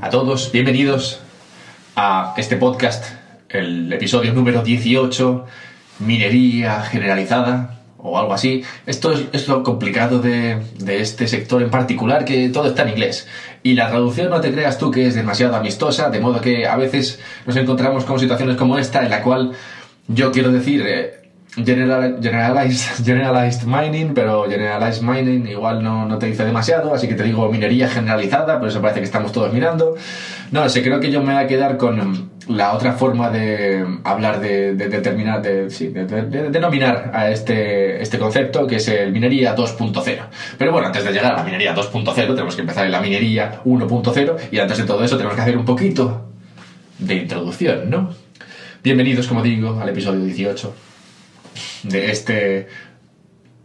a todos, bienvenidos a este podcast, el episodio número 18, minería generalizada o algo así. Esto es, lo complicado de, de, este sector en particular, que todo está en inglés. Y la traducción no te creas tú que es demasiado amistosa, de modo que a veces nos encontramos con situaciones como esta, en la cual yo quiero decir... Eh, generalized, generalized mining, pero generalized mining igual no, no, te dice demasiado, así que te digo minería generalizada, por eso parece que estamos todos mirando. No sé, creo que yo me voy a quedar con la otra forma de hablar de, determinar, de, sí, de, denominar a este, este concepto, que es el minería 2.0. Pero bueno, antes de llegar a la minería 2.0, tenemos que empezar en la minería 1.0, y antes de todo eso tenemos que hacer un poquito de introducción, ¿no? Bienvenidos, como digo, al episodio 18 de este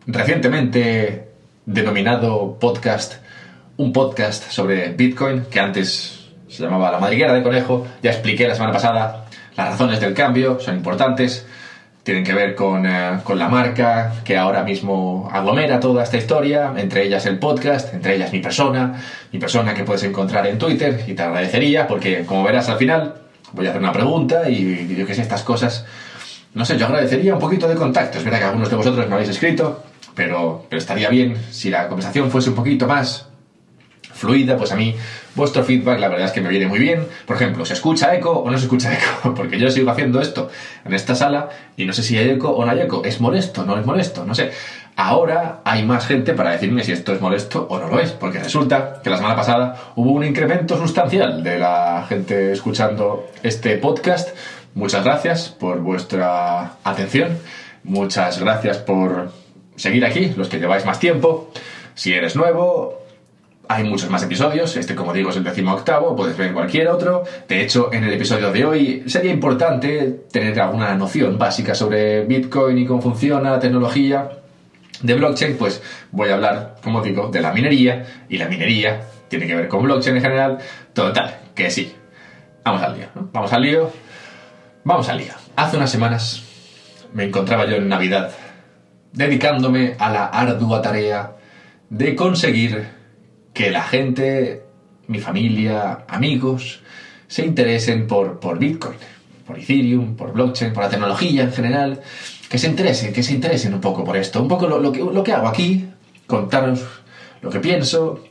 recientemente denominado podcast, un podcast sobre Bitcoin, que antes se llamaba La Madriguera de Conejo. Ya expliqué la semana pasada las razones del cambio, son importantes. Tienen que ver con, eh, con la marca que ahora mismo aglomera toda esta historia, entre ellas el podcast, entre ellas mi persona, mi persona que puedes encontrar en Twitter y te agradecería porque como verás al final voy a hacer una pregunta y yo que sé, estas cosas no sé, yo agradecería un poquito de contacto. Es verdad que algunos de vosotros me habéis escrito, pero, pero estaría bien si la conversación fuese un poquito más fluida, pues a mí vuestro feedback la verdad es que me viene muy bien. Por ejemplo, ¿se escucha eco o no se escucha eco? Porque yo sigo haciendo esto en esta sala y no sé si hay eco o no hay eco. ¿Es molesto? ¿No es molesto? No sé. Ahora hay más gente para decirme si esto es molesto o no lo es, porque resulta que la semana pasada hubo un incremento sustancial de la gente escuchando este podcast Muchas gracias por vuestra atención. Muchas gracias por seguir aquí, los que lleváis más tiempo. Si eres nuevo, hay muchos más episodios. Este, como digo, es el décimo octavo. Puedes ver cualquier otro. De hecho, en el episodio de hoy sería importante tener alguna noción básica sobre Bitcoin y cómo funciona la tecnología de blockchain. Pues voy a hablar, como digo, de la minería. Y la minería tiene que ver con blockchain en general. Total, que sí. Vamos al lío. Vamos al lío. Vamos al lío. Hace unas semanas me encontraba yo en Navidad dedicándome a la ardua tarea de conseguir que la gente, mi familia, amigos, se interesen por, por Bitcoin, por Ethereum, por blockchain, por la tecnología en general, que se interesen, que se interesen un poco por esto, un poco lo, que, lo que hago aquí, contaros lo que pienso,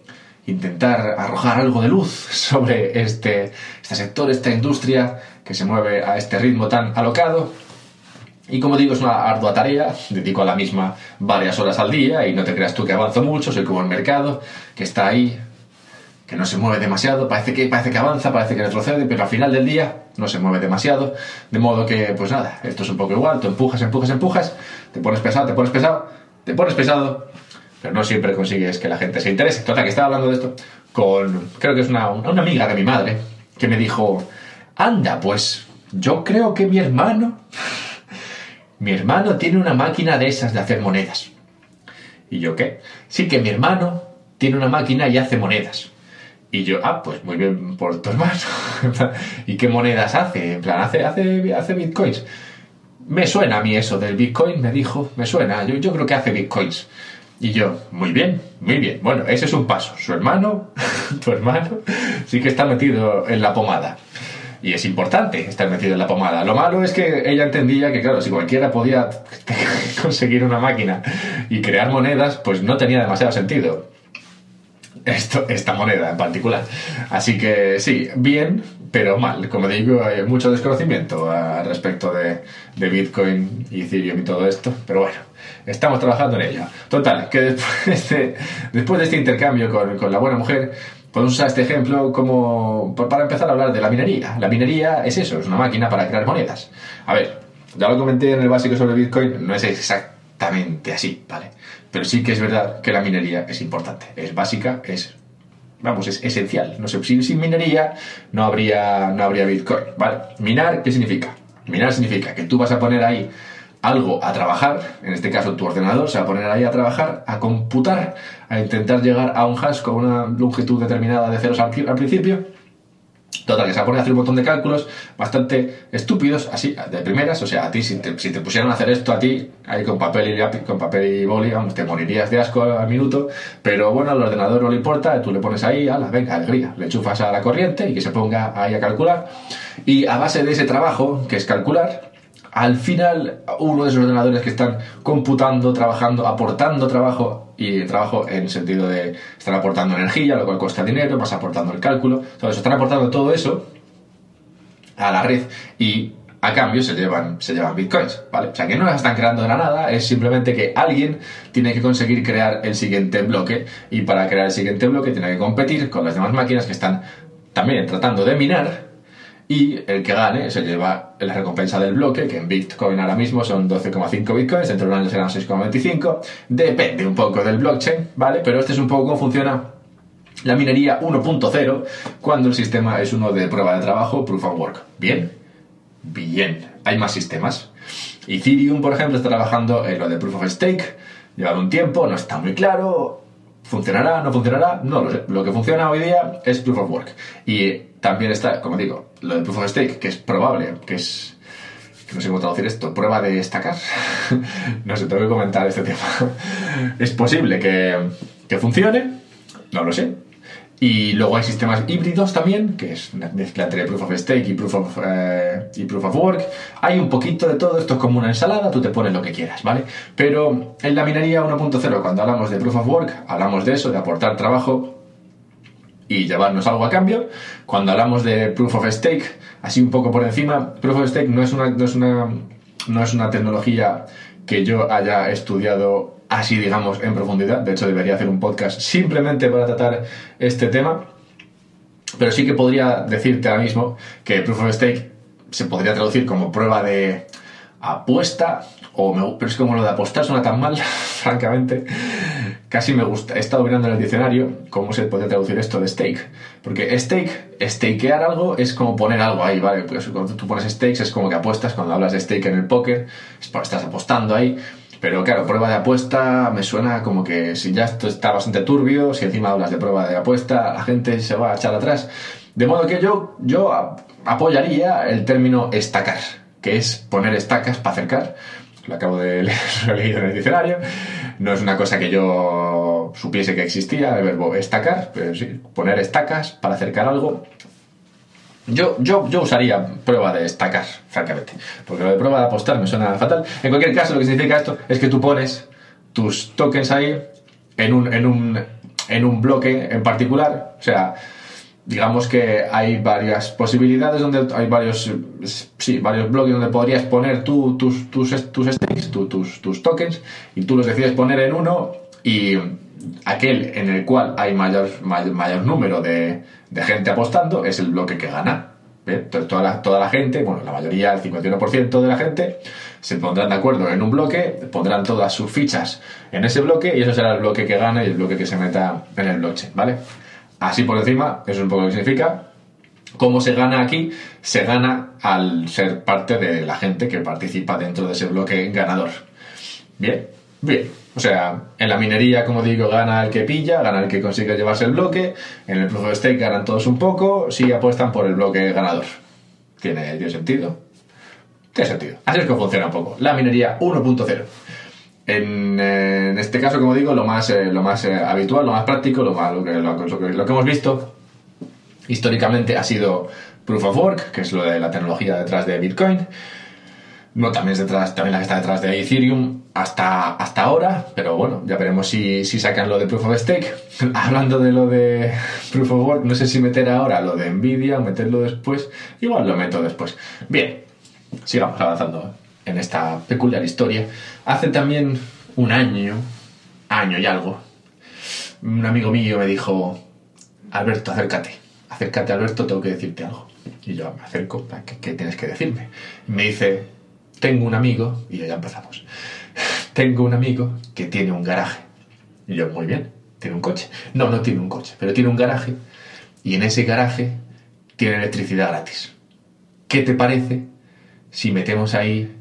intentar arrojar algo de luz sobre este, este sector, esta industria que se mueve a este ritmo tan alocado. Y como digo, es una ardua tarea, dedico a la misma varias horas al día y no te creas tú que avanzo mucho, soy como el mercado, que está ahí, que no se mueve demasiado, parece que, parece que avanza, parece que retrocede, pero al final del día no se mueve demasiado, de modo que, pues nada, esto es un poco igual, tú empujas, empujas, empujas, te pones pesado, te pones pesado, te pones pesado, pero no siempre consigues que la gente se interese. Total, que estaba hablando de esto con, creo que es una, una amiga de mi madre, que me dijo, Anda, pues yo creo que mi hermano... mi hermano tiene una máquina de esas de hacer monedas. ¿Y yo qué? Sí, que mi hermano tiene una máquina y hace monedas. Y yo, ah, pues muy bien por tu hermano. ¿Y qué monedas hace? En plan, hace, hace, hace bitcoins. Me suena a mí eso del bitcoin, me dijo, me suena, yo, yo creo que hace bitcoins. Y yo, muy bien, muy bien. Bueno, ese es un paso. Su hermano, tu hermano, sí que está metido en la pomada. Y es importante estar metido en la pomada. Lo malo es que ella entendía que, claro, si cualquiera podía conseguir una máquina y crear monedas, pues no tenía demasiado sentido. Esto, esta moneda en particular. Así que sí, bien, pero mal. Como digo, hay mucho desconocimiento al respecto de, de Bitcoin y Ethereum y todo esto. Pero bueno, estamos trabajando en ello. Total, que después de, después de este intercambio con, con la buena mujer, Podemos usar este ejemplo como para empezar a hablar de la minería. La minería es eso, es una máquina para crear monedas. A ver, ya lo comenté en el básico sobre Bitcoin, no es exactamente así, ¿vale? Pero sí que es verdad que la minería es importante, es básica, es vamos, es esencial. No sé, sin, sin minería no habría, no habría Bitcoin, ¿vale? Minar, ¿qué significa? Minar significa que tú vas a poner ahí algo a trabajar, en este caso tu ordenador se va a poner ahí a trabajar, a computar, a intentar llegar a un hash con una longitud determinada de ceros al, principio, Total, que se va a poner a hacer un montón de cálculos bastante estúpidos, así, de primeras. O sea, a ti, si te, si te pusieran a hacer esto a ti, ahí con papel y, con papel y boli, vamos, te morirías de asco al minuto. Pero bueno, al ordenador no le importa, tú le pones ahí, a la venga, alegría. Le enchufas a la corriente y que se ponga ahí a calcular. Y a base de ese trabajo, que es calcular, al final uno de esos ordenadores que están computando, trabajando, aportando trabajo y trabajo en el sentido de están aportando energía, lo cual cuesta dinero, vas aportando el cálculo, todo eso, están aportando todo eso a la red y a cambio se llevan, se llevan bitcoins, ¿vale? O sea que no las están creando de la nada, es simplemente que alguien tiene que conseguir crear el siguiente bloque y para crear el siguiente bloque tiene que competir con las demás máquinas que están también tratando de minar y el que gane se lleva la recompensa del bloque, que en Bitcoin ahora mismo son 12,5 Bitcoins, dentro de un serán 6,25, depende un poco del blockchain, ¿vale? Pero este es un poco cómo funciona la minería 1.0 cuando el sistema es uno de prueba de trabajo, proof of work. Bien, bien, hay más sistemas. Ethereum, por ejemplo, está trabajando en lo de proof of stake, lleva un tiempo, no está muy claro, ¿Funcionará? ¿No funcionará? No lo sé. Lo que funciona hoy día es Proof of Work. Y también está, como digo, lo de Proof of Stake, que es probable, que es... No sé cómo traducir esto. Prueba de estacar. no sé, tengo que comentar este tema. es posible que, que funcione. No lo sé. Y luego hay sistemas híbridos también, que es una mezcla entre Proof of Stake y Proof of, eh, y proof of Work. Hay un poquito de todo, esto es como una ensalada, tú te pones lo que quieras, ¿vale? Pero en la minería 1.0, cuando hablamos de Proof of Work, hablamos de eso, de aportar trabajo y llevarnos algo a cambio. Cuando hablamos de Proof of Stake, así un poco por encima, Proof of Stake no es una, no es una, no es una tecnología que yo haya estudiado así, digamos, en profundidad. De hecho, debería hacer un podcast simplemente para tratar este tema. Pero sí que podría decirte ahora mismo que Proof of Stake se podría traducir como prueba de apuesta, o me, pero es como lo de apostar suena tan mal, francamente. Casi me gusta. He estado mirando en el diccionario cómo se puede traducir esto de stake. Porque stake, stakear algo es como poner algo ahí, ¿vale? Pues cuando tú pones stakes es como que apuestas. Cuando hablas de stake en el póker, estás apostando ahí. Pero claro, prueba de apuesta me suena como que si ya esto está bastante turbio, si encima hablas de prueba de apuesta, la gente se va a echar atrás. De modo que yo, yo apoyaría el término estacar, que es poner estacas para acercar. Lo acabo de leer, en el diccionario. No es una cosa que yo supiese que existía, el verbo estacar, pero sí, poner estacas para acercar algo yo, yo, yo usaría prueba de estacar, francamente. Porque lo de prueba de apostar me suena fatal. En cualquier caso, lo que significa esto es que tú pones tus tokens ahí en un, en un, en un bloque en particular. O sea, digamos que hay varias posibilidades donde hay varios, sí, varios bloques donde podrías poner tú, tus, tus, tus stakes, tus, tus tokens, y tú los decides poner en uno y aquel en el cual hay mayor, mayor, número de, gente apostando es el bloque que gana. Entonces, toda la, toda la gente, bueno, la mayoría, el 51% de la gente, se pondrán de acuerdo en un bloque, pondrán todas sus fichas en ese bloque y eso será el bloque que gane y el bloque que se meta en el blockchain, ¿vale? Así por encima, eso es un poco lo que significa. ¿Cómo se gana aquí? Se gana al ser parte de la gente que participa dentro de ese bloque ganador. Bien, bien. O sea, en la minería, como digo, gana el que pilla, gana el que consigue llevarse el bloque. En el proof of stake ganan todos un poco si apuestan por el bloque ganador. ¿Tiene, sentido? Tiene sentido. Así es que funciona un poco. La minería 1.0. En, en, este caso, como digo, lo más, eh, lo más eh, habitual, lo más práctico, lo, más, lo, que, lo que hemos visto históricamente ha sido Proof of Work, que es lo de la tecnología detrás de Bitcoin. No, también es detrás, también la que está detrás de Ethereum hasta, hasta ahora, pero bueno, ya veremos si, si sacan lo de Proof of Stake. Hablando de lo de Proof of Work, no sé si meter ahora lo de Nvidia o meterlo después. Igual lo meto después. Bien, sigamos avanzando en esta peculiar historia. Hace también un año, año y algo, un amigo mío me dijo, Alberto, acércate, acércate Alberto, tengo que decirte algo. Y yo me acerco, ¿qué, qué tienes que decirme? Me dice, tengo un amigo, y ya empezamos, tengo un amigo que tiene un garaje. Y yo, muy bien, tiene un coche. No, no tiene un coche, pero tiene un garaje, y en ese garaje tiene electricidad gratis. ¿Qué te parece si metemos ahí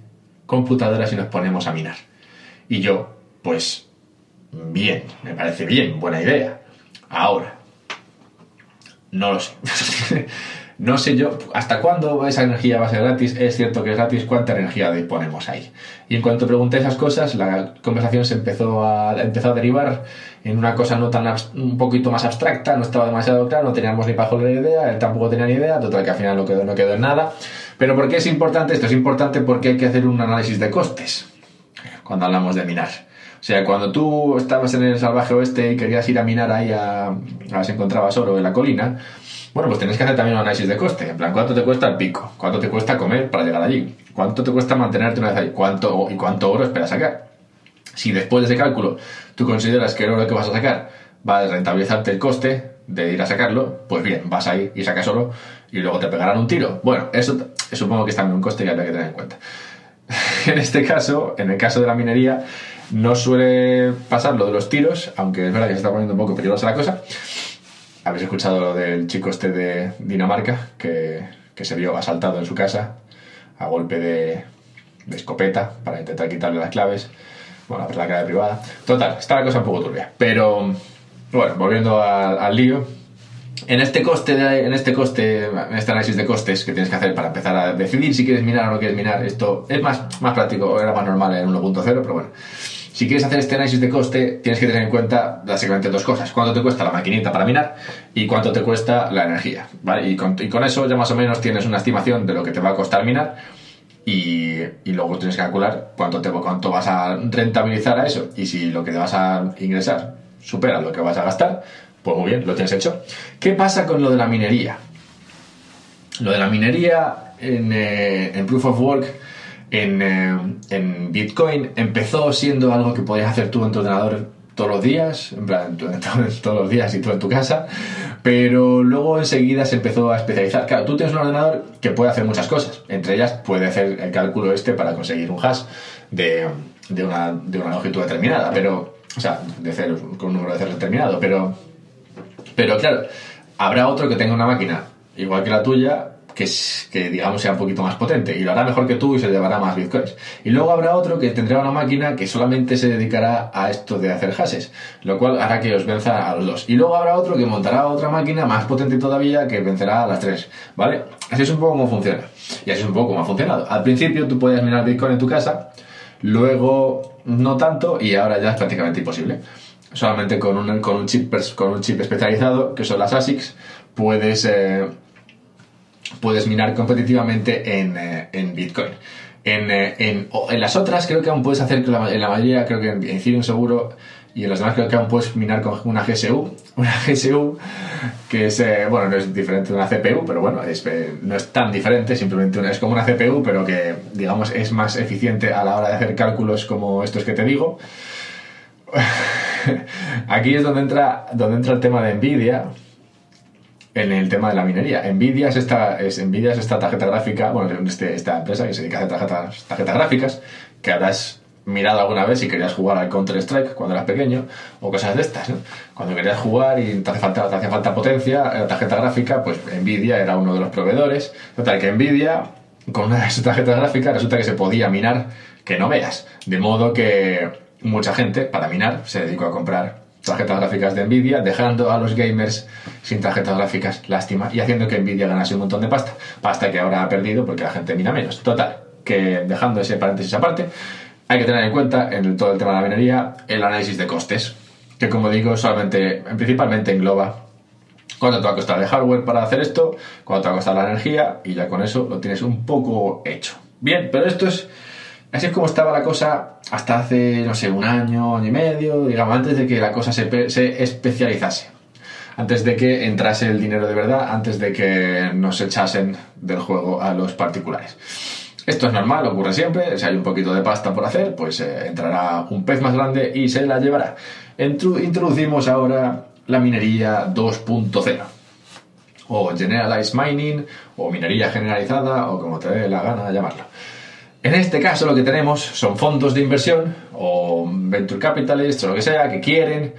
computadoras y nos ponemos a minar? Y yo, pues, bien, me parece bien, buena idea. Ahora, no lo sé. No sé yo hasta cuándo esa energía va a ser gratis. Es cierto que es gratis. ¿Cuánta energía disponemos ahí? Y en cuanto pregunté esas cosas, la conversación se empezó a, empezó a derivar en una cosa no tan un poquito más abstracta. No estaba demasiado claro. No teníamos ni bajo la idea. Él tampoco tenía ni idea. Total que al final no quedó, no quedó en nada. Pero ¿por qué es importante esto? Es importante porque hay que hacer un análisis de costes cuando hablamos de minar. O sea, cuando tú estabas en el salvaje oeste y querías ir a minar ahí a, a ver si encontrabas oro en la colina, bueno, pues tienes que hacer también un análisis de coste. En plan, ¿cuánto te cuesta el pico? ¿Cuánto te cuesta comer para llegar allí? ¿Cuánto te cuesta mantenerte una vez ahí? ¿Cuánto, ¿Y cuánto oro esperas sacar? Si después de ese cálculo tú consideras que el oro que vas a sacar va a rentabilizarte el coste de ir a sacarlo, pues bien, vas ahí y sacas oro y luego te pegarán un tiro. Bueno, eso supongo que es también un coste que hay que tener en cuenta. en este caso, en el caso de la minería, no suele pasar lo de los tiros, aunque es verdad que se está poniendo un poco peligrosa la cosa habéis escuchado lo del chico este de Dinamarca que, se vio asaltado en su casa a golpe de, escopeta para intentar quitarle las claves. Bueno, la clave privada. Total, está la cosa un poco turbia. Pero, bueno, volviendo al, lío. En este coste, en este coste, en este análisis de costes que tienes que hacer para empezar a decidir si quieres minar o no quieres minar, esto es más, más práctico, era más normal en 1.0, pero bueno. Si quieres hacer este análisis de coste, tienes que tener en cuenta básicamente dos cosas. Cuánto te cuesta la maquinita para minar y cuánto te cuesta la energía. Y, con, eso ya más o menos tienes una estimación de lo que te va a costar minar y, luego tienes que calcular cuánto, te, cuánto vas a rentabilizar a eso. Y si lo que te vas a ingresar supera lo que vas a gastar, pues muy bien, lo tienes hecho. ¿Qué pasa con lo de la minería? Lo de la minería en, eh, en Proof of Work eh, en, Bitcoin empezó siendo algo que podías hacer tú en tu ordenador todos los días, en plan, todos los días y tú en tu casa, pero luego enseguida se empezó a especializar. Claro, tú tienes un ordenador que puede hacer muchas cosas, entre ellas puede hacer el cálculo este para conseguir un hash de, una, de una longitud determinada, pero, o sea, de ceros, con un número de ceros determinado, pero, pero claro, habrá otro que tenga una máquina igual que la tuya, que, que, digamos sea un poquito más potente y lo hará mejor que tú y se llevará más bitcoins. Y luego habrá otro que tendrá una máquina que solamente se dedicará a esto de hacer hashes, lo cual hará que os venza a los dos. Y luego habrá otro que montará otra máquina más potente todavía que vencerá a las tres, ¿vale? Así es un poco como funciona. Y así es un poco como ha funcionado. Al principio tú podías minar bitcoin en tu casa, luego no tanto y ahora ya es prácticamente imposible. Solamente con un, con un, chip, con un chip especializado, que son las ASICs, puedes... Eh, puedes minar competitivamente en, eh, en Bitcoin. En, eh, en, en, las otras creo que aún puedes hacer, en la mayoría creo que en Ethereum seguro y en las demás creo que aún puedes minar con una GSU, una GSU que es, eh, bueno, no es diferente de una CPU, pero bueno, no es tan diferente, simplemente es como una CPU, pero que digamos es más eficiente a la hora de hacer cálculos como estos que te digo. Aquí es donde entra, donde entra el tema de Nvidia, en el tema de la minería. Nvidia es esta, es, Nvidia es esta tarjeta gráfica, bueno, este, esta empresa que se dedica a hacer tarjetas, tarjetas gráficas, que habrás mirado alguna vez si querías jugar al Counter-Strike cuando eras pequeño, o cosas de estas, Cuando querías jugar y te hace falta, te hacía falta potencia, la tarjeta gráfica, pues Nvidia era uno de los proveedores. Total, que Nvidia, con una de sus tarjetas gráficas, resulta que se podía minar que no veas. De modo que mucha gente, para minar, se dedicó a comprar tarjetas gráficas de Nvidia, dejando a los gamers sin tarjetas gráficas, lástima, y haciendo que Nvidia ganase un montón de pasta, pasta que ahora ha perdido porque la gente mina menos. Total, que dejando ese paréntesis aparte, hay que tener en cuenta en todo el tema de la minería el análisis de costes, que como digo, solamente, principalmente engloba cuánto te va a costar el hardware para hacer esto, cuánto te va a costar la energía, y ya con eso lo tienes un poco hecho. Bien, pero esto es Así es como estaba la cosa hasta hace, no sé, un año, año y medio, digamos, antes de que la cosa se, se especializase. Antes de que entrase el dinero de verdad, antes de que nos echasen del juego a los particulares. Esto es normal, ocurre siempre. Si hay un poquito de pasta por hacer, pues eh, entrará un pez más grande y se la llevará. introducimos ahora la minería 2.0 o Generalized Mining o minería generalizada o como te dé la gana de llamarlo. En este caso lo que tenemos son fondos de inversión o venture capitalists o lo que sea que quieren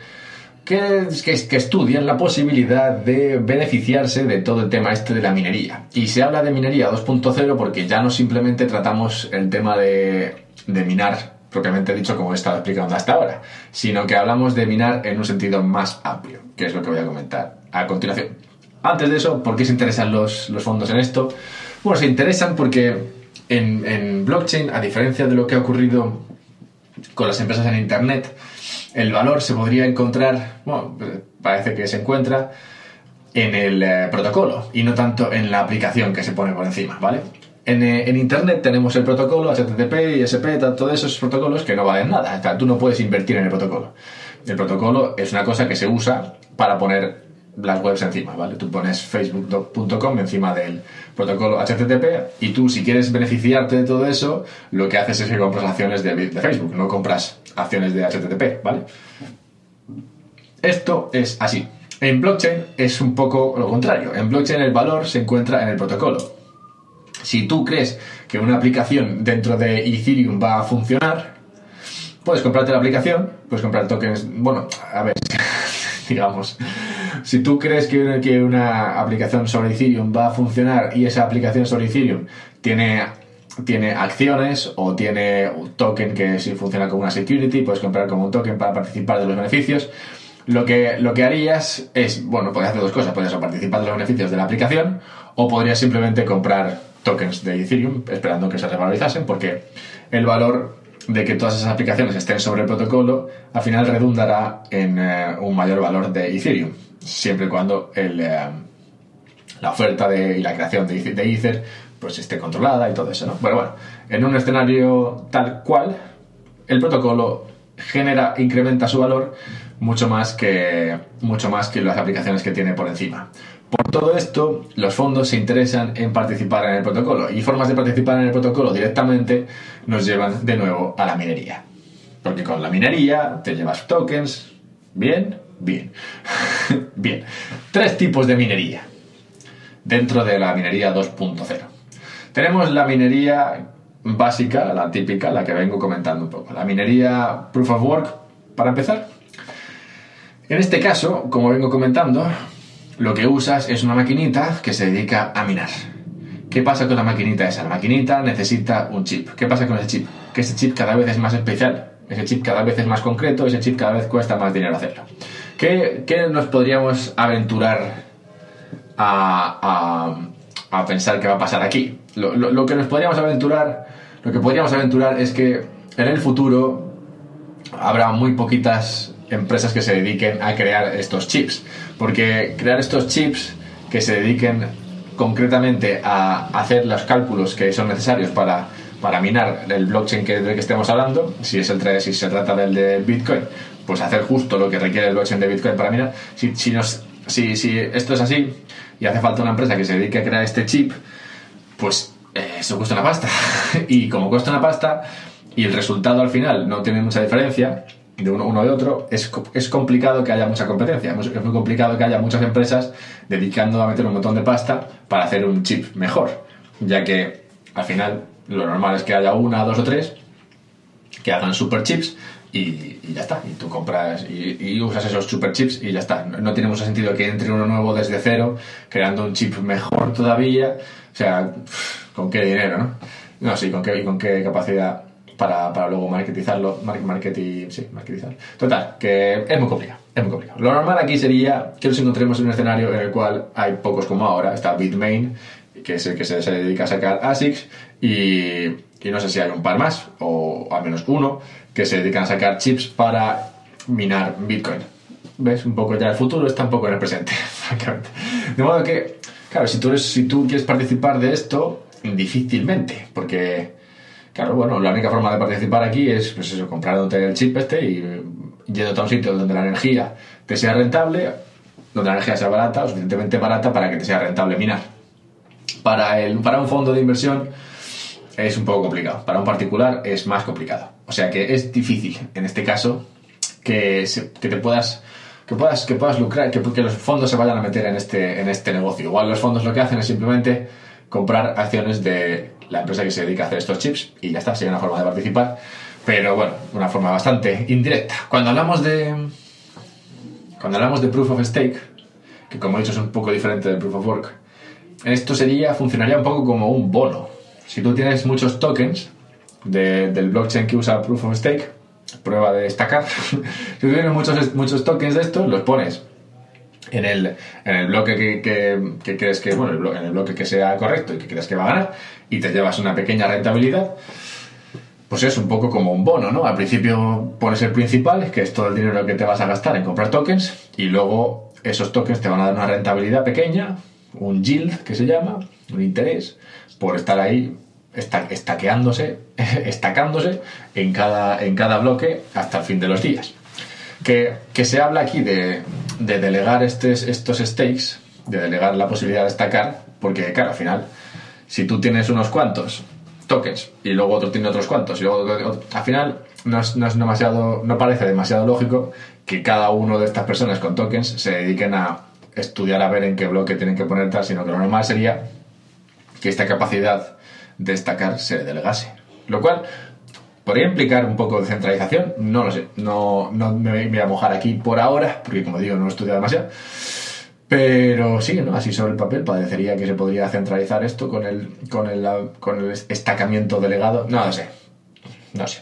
que, que, estudian la posibilidad de beneficiarse de todo el tema este de la minería. Y se habla de minería 2.0 porque ya no simplemente tratamos el tema de, de minar propiamente dicho como he estado explicando hasta ahora, sino que hablamos de minar en un sentido más amplio, que es lo que voy a comentar a continuación. Antes de eso, ¿por qué se interesan los, los fondos en esto? Bueno, se interesan porque en, en blockchain, a diferencia de lo que ha ocurrido con las empresas en Internet, el valor se podría encontrar, bueno, parece que se encuentra en el eh, protocolo y no tanto en la aplicación que se pone por encima, ¿vale? En, eh, en, Internet tenemos el protocolo HTTP, ISP, todos esos protocolos que no valen nada. O sea, tú no puedes invertir en el protocolo. El protocolo es una cosa que se usa para poner las webs encima, ¿vale? Tú pones facebook.com encima del protocolo HTTP y tú si quieres beneficiarte de todo eso, lo que haces es que compras acciones de, de Facebook, no compras acciones de HTTP, ¿vale? Esto es así. En blockchain es un poco lo contrario. En blockchain el valor se encuentra en el protocolo. Si tú crees que una aplicación dentro de Ethereum va a funcionar, puedes comprarte la aplicación, puedes comprar tokens. Bueno, a ver, digamos, si tú crees que, una aplicación sobre Ethereum va a funcionar y esa aplicación sobre Ethereum tiene tiene acciones o tiene un token que si funciona como una security, puedes comprar como un token para participar de los beneficios. Lo que, lo que harías es, bueno, podrías hacer dos cosas. Podrías participar de los beneficios de la aplicación o podrías simplemente comprar tokens de Ethereum esperando que se revalorizasen porque el valor de que todas esas aplicaciones estén sobre el protocolo al final redundará en eh, un mayor valor de Ethereum siempre y cuando eh, la oferta de, y la creación de, de Ether pues esté controlada y todo eso, ¿no? Bueno, bueno, en un escenario tal cual, el protocolo genera, incrementa su valor mucho más que, mucho más que las aplicaciones que tiene por encima. Por todo esto, los fondos se interesan en participar en el protocolo y formas de participar en el protocolo directamente nos llevan de nuevo a la minería. Porque con la minería te llevas tokens, bien, bien, bien. Tres tipos de minería dentro de la minería 2.0. Tenemos la minería básica, la típica, la que vengo comentando un poco. La minería proof of work, para empezar. En este caso, como vengo comentando, lo que usas es una maquinita que se dedica a minar. ¿Qué pasa con la maquinita esa? La maquinita necesita un chip. ¿Qué pasa con ese chip? Que ese chip cada vez es más especial, ese chip cada vez es más concreto, ese chip cada vez cuesta más dinero hacerlo. ¿Qué, qué nos podríamos aventurar a, a, a, pensar que va a pasar aquí? Lo, lo, lo que nos podríamos aventurar, lo que podríamos aventurar es que en el futuro habrá muy poquitas empresas que se dediquen a crear estos chips. Porque crear estos chips que se dediquen concretamente a hacer los cálculos que son necesarios para, para minar el blockchain que, del que estemos hablando, si, es el, si se trata del de Bitcoin, pues hacer justo lo que requiere el blockchain de Bitcoin para minar. Si, si, nos, si, esto es así y hace falta una empresa que se dedique a crear este chip, pues eh, eso cuesta una pasta. y como cuesta una pasta y el resultado al final no tiene mucha diferencia, de uno, uno de otro, es, es, complicado que haya mucha competencia. Es muy complicado que haya muchas empresas dedicando a meter un montón de pasta para hacer un chip mejor. Ya que al final lo normal es que haya una, dos o tres que hagan super chips y, y ya está. Y tú compras y, y, usas esos super chips y ya está. No, tiene mucho sentido que entre uno nuevo desde cero creando un chip mejor todavía. O sea, ¿con qué dinero, no? No, sí, ¿con qué, con qué capacidad? para, para luego marketizarlo, marketing, sí, marketizar. Total, que es muy complicado, es muy complicado. Lo normal aquí sería que nos encontremos en un escenario en el cual hay pocos como ahora, está Bitmain, que es el que se dedica a sacar ASICs, y, y, no sé si hay un par más, o al menos uno, que se dedican a sacar chips para minar Bitcoin. ¿Ves? Un poco ya el futuro está un poco en el presente, francamente. De modo que, claro, si tú, eres, si tú quieres participar de esto, difícilmente, porque Claro, bueno, la única forma de participar aquí es, pues eso, comprándote el chip este y yendo a un sitio donde la energía te sea rentable, donde la energía sea barata, o suficientemente barata para que te sea rentable minar. Para, el, para un fondo de inversión es un poco complicado, para un particular es más complicado. O sea que es difícil, en este caso, que, se, que te puedas que puedas, que puedas lucrar, que, que, los fondos se vayan a meter en este, en este negocio. Igual los fondos lo que hacen es simplemente comprar acciones de la empresa que se dedica a hacer estos chips y ya está, sería una forma de participar, pero bueno, una forma bastante indirecta. Cuando hablamos de cuando hablamos de proof of stake, que como he dicho es un poco diferente del proof of work, esto sería funcionaría un poco como un bono. Si tú tienes muchos tokens de, del blockchain que usa proof of stake, prueba de destacar, si tú tienes muchos, muchos tokens de estos, los pones en el, en el bloque que, que, que crees que, bueno, en el bloque que sea correcto y que crees que va a ganar, y te llevas una pequeña rentabilidad, pues es un poco como un bono, ¿no? Al principio pones el principal, que es todo el dinero que te vas a gastar en comprar tokens, y luego esos tokens te van a dar una rentabilidad pequeña, un yield que se llama, un interés, por estar ahí esta- estaqueándose, estacándose en cada, en cada bloque hasta el fin de los días. Que, que se habla aquí de, de delegar estes- estos stakes, de delegar la posibilidad de destacar, porque claro, al final, si tú tienes unos cuantos tokens y luego otro tiene otros cuantos, y luego al final no es, no es demasiado, no parece demasiado lógico que cada uno de estas personas con tokens se dediquen a estudiar a ver en qué bloque tienen que poner tal, sino que lo normal sería que esta capacidad de destacar se delegase. Lo cual podría implicar un poco de centralización, no lo sé, no, no me voy a mojar aquí por ahora, porque como digo, no he estudiado demasiado. Pero sí, ¿no? así sobre el papel parecería que se podría centralizar esto con el, con el, con el estacamiento delegado. No lo sé, no sé.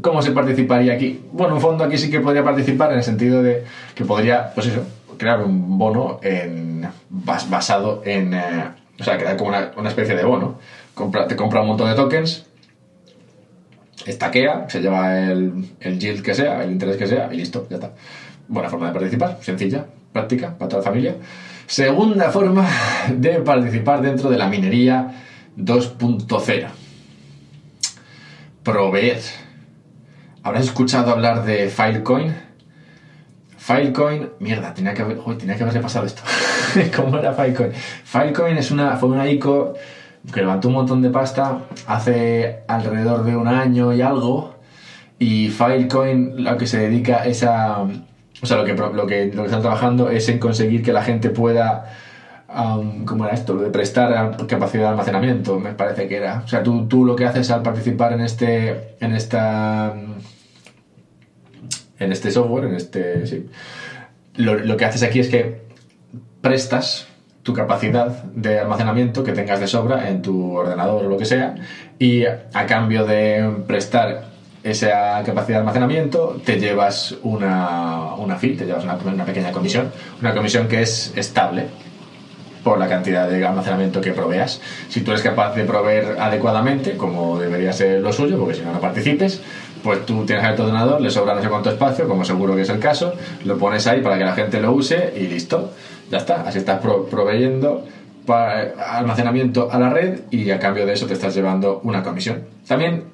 ¿Cómo se participaría aquí? Bueno, un fondo aquí sí que podría participar en el sentido de que podría, pues eso, crear un bono en, bas- basado en... eh, o sea, crear como una, una especie de bono. Compra, te compra un montón de tokens, estaquea, se lleva el, el yield que sea, el interés que sea y listo, ya está. Buena forma de participar, sencilla, práctica, para toda la familia. Segunda forma de participar dentro de la minería 2.0. Proveer. ¿Habrás escuchado hablar de Filecoin? Filecoin, mierda, tenía que, haber, tenía que haberle pasado esto. ¿Cómo era Filecoin? Filecoin es una, fue una ICO que levantó un montón de pasta hace alrededor de un año y algo. Y Filecoin lo que se dedica es a. O sea, lo que, lo que, están trabajando es en conseguir que la gente pueda. ¿Cómo era esto? Lo de prestar capacidad de almacenamiento, me parece que era. O sea, tú, tú lo que haces al participar en este. En esta. En este software, en este. Sí. Lo que haces aquí es que prestas tu capacidad de almacenamiento que tengas de sobra en tu ordenador o lo que sea y a cambio de prestar esa capacidad de almacenamiento te llevas una, una fee, te llevas una, una pequeña comisión, una comisión que es estable por la cantidad de almacenamiento que proveas. Si tú eres capaz de proveer adecuadamente, como debería ser lo suyo, porque si no, no participes, pues tú tienes ahí tu ordenador, le sobra no sé cuánto espacio, como seguro que es el caso, lo pones ahí para que la gente lo use y listo. Ya está, así estás pro- proveyendo almacenamiento a la red y a cambio de eso te estás llevando una comisión. También,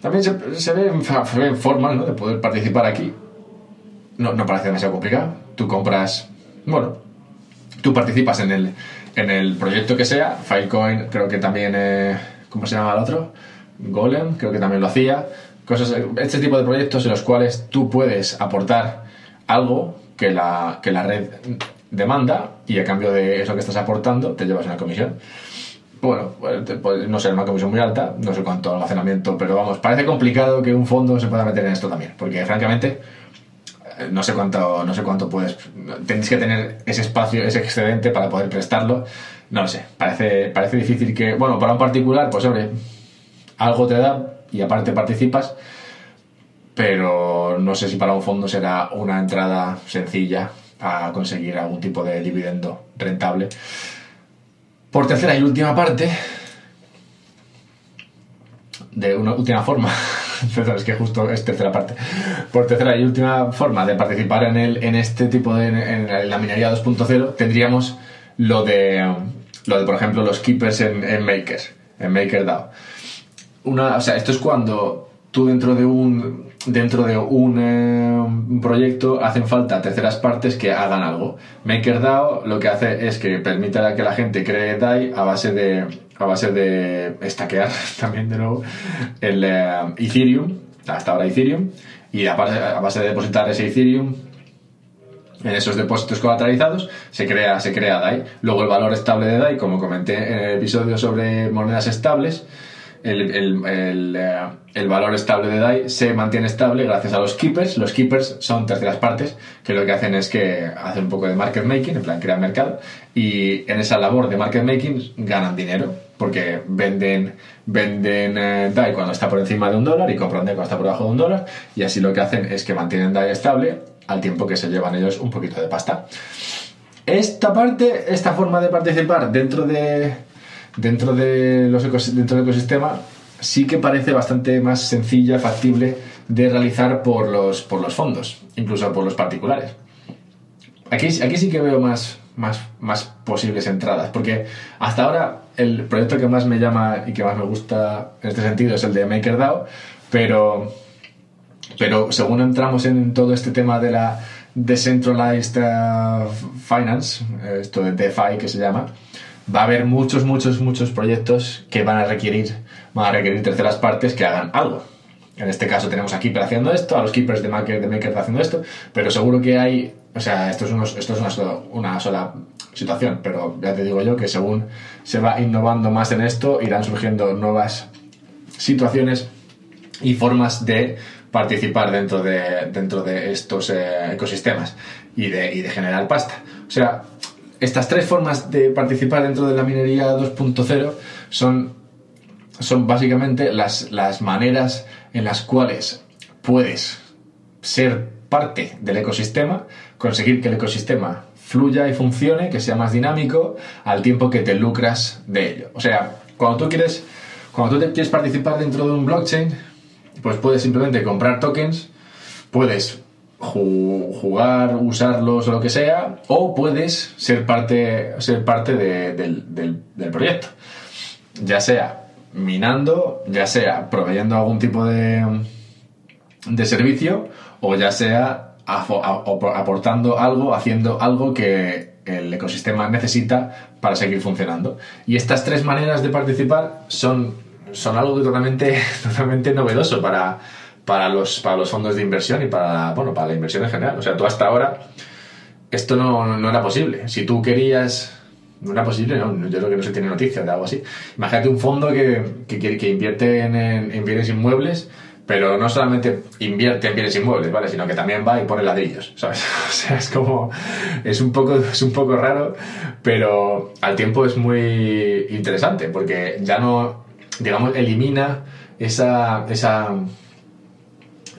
también se, se ven, ven formas ¿no? de poder participar aquí. No, no parece demasiado complicado. Tú compras, bueno, tú participas en el, en el proyecto que sea. Filecoin, creo que también, eh, ¿cómo se llama el otro? Golem, creo que también lo hacía. Cosas, este tipo de proyectos en los cuales tú puedes aportar algo que la, que la red demanda y a cambio de eso que estás aportando te llevas una comisión. Bueno, pues, no sé, una comisión muy alta, no sé cuánto almacenamiento, pero vamos, parece complicado que un fondo se pueda meter en esto también, porque francamente eh, no sé cuánto no sé cuánto puedes tienes que tener ese espacio ese excedente para poder prestarlo no lo sé parece parece difícil que bueno para un particular pues hombre algo te da y aparte participas pero no sé si para un fondo será una entrada sencilla a conseguir algún tipo de dividendo rentable por tercera y última parte de una última forma es que justo es tercera parte. Por tercera y última forma de participar en, el, en este tipo de en la minería 2.0 tendríamos lo de, lo de, por ejemplo, los keepers en, en Maker, en MakerDAO. Una, o sea, esto es cuando dentro de un dentro de eh, un proyecto hacen falta terceras partes que hagan algo. MakerDAO lo que hace es que permite a que la gente cree DAI a base de a base de estaquear también de nuevo el eh, Ethereum, hasta ahora Ethereum, y a base, a base de depositar ese Ethereum en esos depósitos colateralizados se crea, se crea DAI. Luego el valor estable de DAI, como comenté en el episodio sobre monedas estables, el, el, eh, el, valor estable de DAI se mantiene estable gracias a los keepers. Los keepers son terceras partes que lo que hacen es que hacen un poco de market making, en plan crean mercado, y en esa labor de market making ganan dinero porque venden, venden eh, DAI cuando está por encima de un dólar y compran DAI cuando está por debajo de un dólar, y así lo que hacen es que mantienen DAI estable al tiempo que se llevan ellos un poquito de pasta. Esta parte, esta forma de participar dentro de dentro de los dentro del ecosistema sí que parece bastante más sencilla, factible de realizar por los, por los fondos, incluso por los particulares. Aquí, aquí sí que veo más, más, más posibles entradas, porque hasta ahora el proyecto que más me llama y que más me gusta en este sentido es el de MakerDAO, pero, pero según entramos en todo este tema de la Decentralized uh, Finance, esto de DeFi que se llama, va a haber muchos, muchos, muchos proyectos que van a requerir, van a requerir terceras partes que hagan algo. En este caso tenemos a Keeper haciendo esto, a los Keepers de Maker, de Maker haciendo esto, pero seguro que hay, o sea, esto es, unos, esto es una, sola, una sola situación, pero ya te digo yo que según se va innovando más en esto, irán surgiendo nuevas situaciones y formas de participar dentro de, dentro de estos eh, ecosistemas y de, y de generar pasta. O sea, estas tres formas de participar dentro de la minería 2.0 son, son básicamente las, las maneras en las cuales puedes ser parte del ecosistema, conseguir que el ecosistema fluya y funcione, que sea más dinámico, al tiempo que te lucras de ello. O sea, cuando tú quieres, cuando tú quieres participar dentro de un blockchain, pues puedes simplemente comprar tokens, puedes jugar, usarlos lo que sea, o puedes ser parte, ser parte del, proyecto. Ya sea minando, ya sea proveyendo algún tipo de, de servicio, o ya sea aportando algo, haciendo algo que el ecosistema necesita para seguir funcionando. Y estas tres maneras de participar son, son algo totalmente, totalmente novedoso para, para los, para los fondos de inversión y para, bueno, para la inversión en general. O sea, tú hasta ahora esto no, no era posible. Si tú querías... No era posible, no, yo creo que no se tiene noticia de algo así. Imagínate un fondo que, que, que invierte en, en, bienes inmuebles, pero no solamente invierte en bienes inmuebles, ¿vale? Sino que también va y pone ladrillos, ¿sabes? O sea, es como... Es un poco, es un poco raro, pero al tiempo es muy interesante, porque ya no, digamos, elimina esa... esa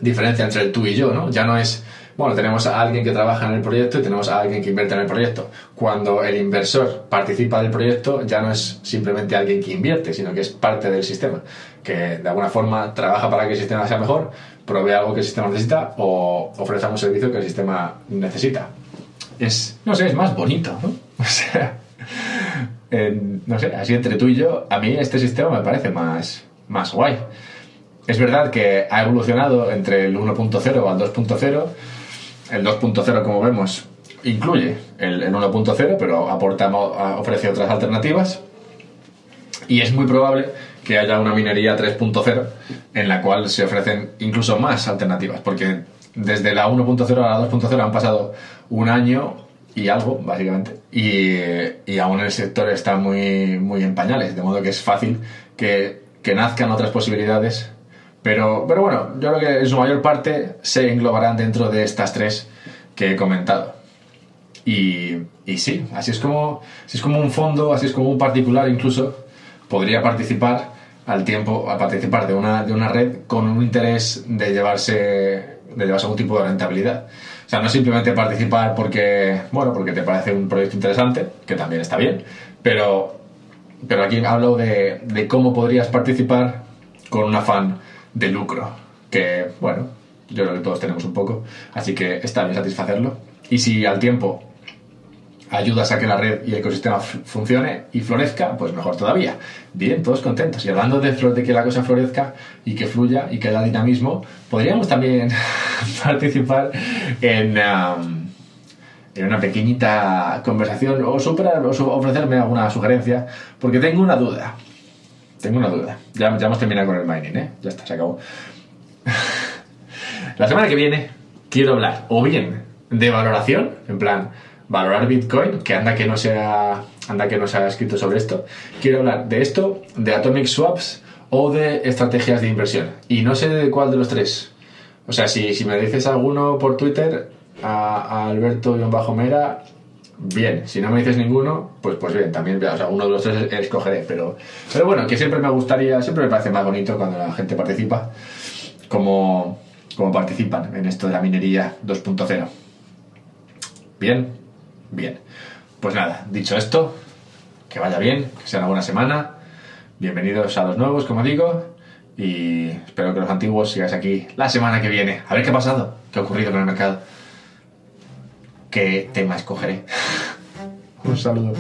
diferencia entre el tú y yo, ¿no? Ya no es, bueno, tenemos a alguien que trabaja en el proyecto y tenemos a alguien que invierte en el proyecto. Cuando el inversor participa del proyecto, ya no es simplemente alguien que invierte, sino que es parte del sistema, que de alguna forma trabaja para que el sistema sea mejor, provee algo que el sistema necesita o ofrece un servicio que el sistema necesita. Es, no sé, es más bonito, ¿no? O sea, no sé, así entre tú y yo, a mí este sistema me parece más, más guay. Es verdad que ha evolucionado entre el 1.0 al 2.0. El 2.0, como vemos, incluye el, 1.0, pero aporta, ofrece otras alternativas. Y es muy probable que haya una minería 3.0 en la cual se ofrecen incluso más alternativas, porque desde la 1.0 a la 2.0 han pasado un año y algo, básicamente, y, aún el sector está muy, muy en pañales, de modo que es fácil que nazcan otras posibilidades pero, pero bueno, yo creo que en su mayor parte se englobarán dentro de estas tres que he comentado. Y, y sí, así es, como, así es como un fondo, así es como un particular incluso podría participar al tiempo, a participar de una, de una red con un interés de llevarse, de llevarse algún tipo de rentabilidad. O sea, no simplemente participar porque, bueno, porque te parece un proyecto interesante, que también está bien, pero, pero aquí hablo de, de cómo podrías participar con un afán de lucro, que bueno, yo creo que todos tenemos un poco, así que está bien satisfacerlo. Y si al tiempo ayudas a que la red y el ecosistema funcione y florezca, pues mejor todavía. Bien, todos contentos. Y hablando de, de que la cosa florezca y que fluya y que haya dinamismo, podríamos también participar en, en una pequeñita conversación o, superar, o ofrecerme alguna sugerencia, porque tengo una duda. Tengo una duda. Ya, ya hemos terminado con el mining, ¿eh? Ya está, se acabó. La semana que viene quiero hablar o bien de valoración, en plan, valorar Bitcoin, que anda que no sea anda que no se ha escrito sobre esto. Quiero hablar de esto, de Atomic Swaps o de estrategias de inversión. Y no sé de cuál de los tres. O sea, si, si me dices alguno por Twitter, a, a Alberto-Mera, bien. Si no me dices ninguno, pues, pues bien, también, o sea, uno de los tres escogeré. Pero, pero bueno, que siempre me gustaría, siempre me parece más bonito cuando la gente participa, como, como participan en esto de la minería 2.0. ¿Bien? Bien. Pues nada, dicho esto, que vaya bien, que sea una buena semana. Bienvenidos a los nuevos, como digo. Y espero que los antiguos sigáis aquí la semana que viene. A ver qué ha pasado, qué ha ocurrido con el mercado. ¿Qué tema escogeré? Un saludo.